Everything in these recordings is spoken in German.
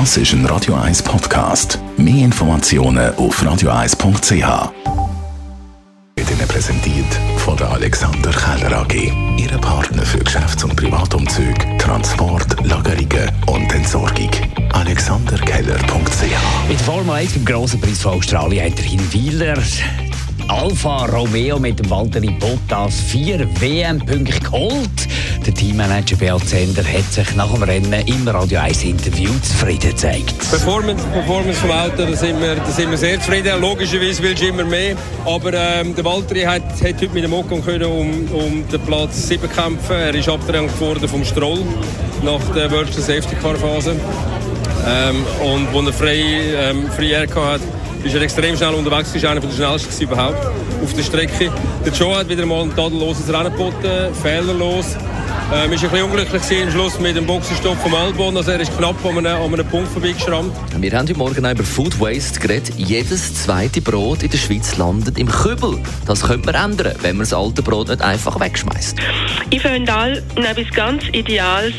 Das ist ein Radio 1 Podcast. Mehr Informationen auf radio1.ch. Wird Ihnen präsentiert von der Alexander Keller AG. Ihre Partner für Geschäfts- und Privatumzug, Transport, Lagerungen und Entsorgung. AlexanderKeller.ch Mit Formel 1 beim Grossen Preis von Australien hat der Hinweiler Alfa Romeo mit dem Valtteri Bottas vier WM-Punkte geholt. Der Teammanager Beat Zender hat sich nach dem Rennen im Radio 1 Interview zufrieden gezeigt. Performance, Performance vom Auto, da sind, wir, da sind wir sehr zufrieden. Logischerweise willst du immer mehr. Aber ähm, der Valtteri hat, hat heute mit dem Ocon können um, um den Platz 7 kämpfen. Er ist abgedrängt worden vom Stroll nach der World Safety Car Phase. Ähm, und wo er frei, ähm, frei Air hat, ist er extrem schnell unterwegs, ist einer der schnellsten überhaupt auf der Strecke. Der Joe hat wieder mal ein tadelloses Rennen geboten, fehlerlos. Ähm, ist ein bisschen unglücklich im Schluss mit dem Boxenstopp vom Albon. Also er ist knapp an einem, an einem Punkt vorbeigeschrammt. Wir haben heute Morgen über Food Waste geredet. Jedes zweite Brot in der Schweiz landet im Kübel. Das könnte man ändern, wenn man das alte Brot nicht einfach wegschmeißt. Ich finde all etwas ganz Ideales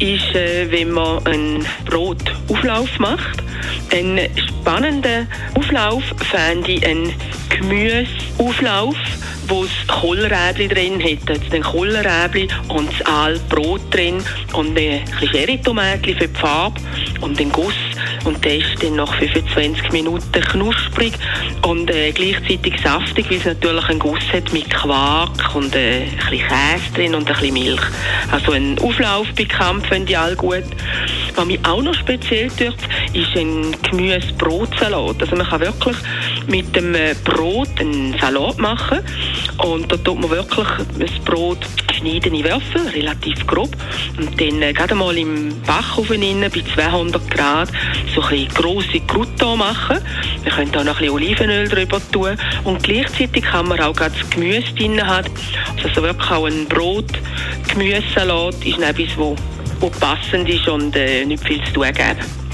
ist, äh, wenn man einen Brotauflauf macht. Einen spannenden Auflauf fände ich einen Gemüseauflauf wo es Kohlrabi drin hat. Jetzt den Kohlrabi und das Aalbrot drin und ein Cherrytomatchen für die Farbe und den Guss. Und der ist dann nach 25 Minuten knusprig und äh, gleichzeitig saftig, weil es natürlich einen Guss hat mit Quark und äh, ein bisschen Käse drin und ein bisschen Milch. Also ein Auflauf bei Kampf finde ich all gut. Was mich auch noch speziell tut, ist ein Gemüse-Brotsalat. Also man kann wirklich mit dem äh, Brot einen Salat machen und da tut man wirklich das Brot schneiden in Würfel, relativ grob. Und dann äh, gerade mal im Backofen innen, bei 200 Grad so ein grosse Crouton machen. Wir können auch noch ein Olivenöl drüber tun. Und gleichzeitig kann man auch das Gemüse drin haben. Also wirklich auch ein Brot-Gemüsesalat ist etwas, wo passend ist und äh, nicht viel zu tun gibt.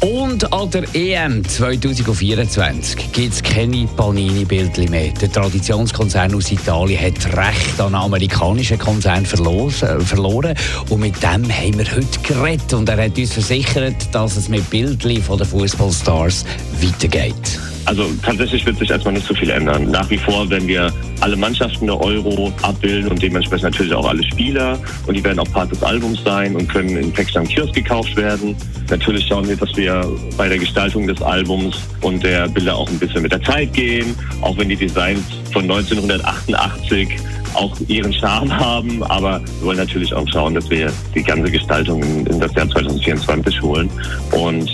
Und an der EM 2024 gibt es keine Panini-Bildchen mehr. Der Traditionskonzern aus Italien hat Recht an einen amerikanischen Konzern äh, verloren. Und mit dem haben wir heute geredet. Und er hat uns versichert, dass es mit Bildchen von den Fußballstars weitergeht. Also tatsächlich wird sich erstmal nicht so viel ändern. Nach wie vor werden wir alle Mannschaften der Euro abbilden und dementsprechend natürlich auch alle Spieler. Und die werden auch Part des Albums sein und können in Text am Kiosk gekauft werden. Natürlich schauen wir, dass wir bei der Gestaltung des Albums und der Bilder auch ein bisschen mit der Zeit gehen. Auch wenn die Designs von 1988 auch ihren Charme haben, aber wir wollen natürlich auch schauen, dass wir die ganze Gestaltung in, das Jahr 2024 holen. Und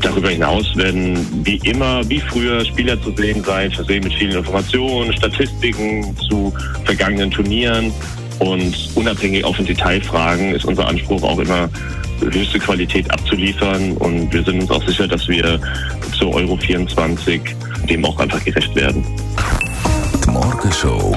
Darüber hinaus werden wie immer, wie früher, Spieler zu sehen sein, versehen mit vielen Informationen, Statistiken zu vergangenen Turnieren. Und unabhängig auch von Detailfragen ist unser Anspruch auch immer, höchste Qualität abzuliefern. Und wir sind uns auch sicher, dass wir zur Euro 24 dem auch einfach gerecht werden. Die Morgenshow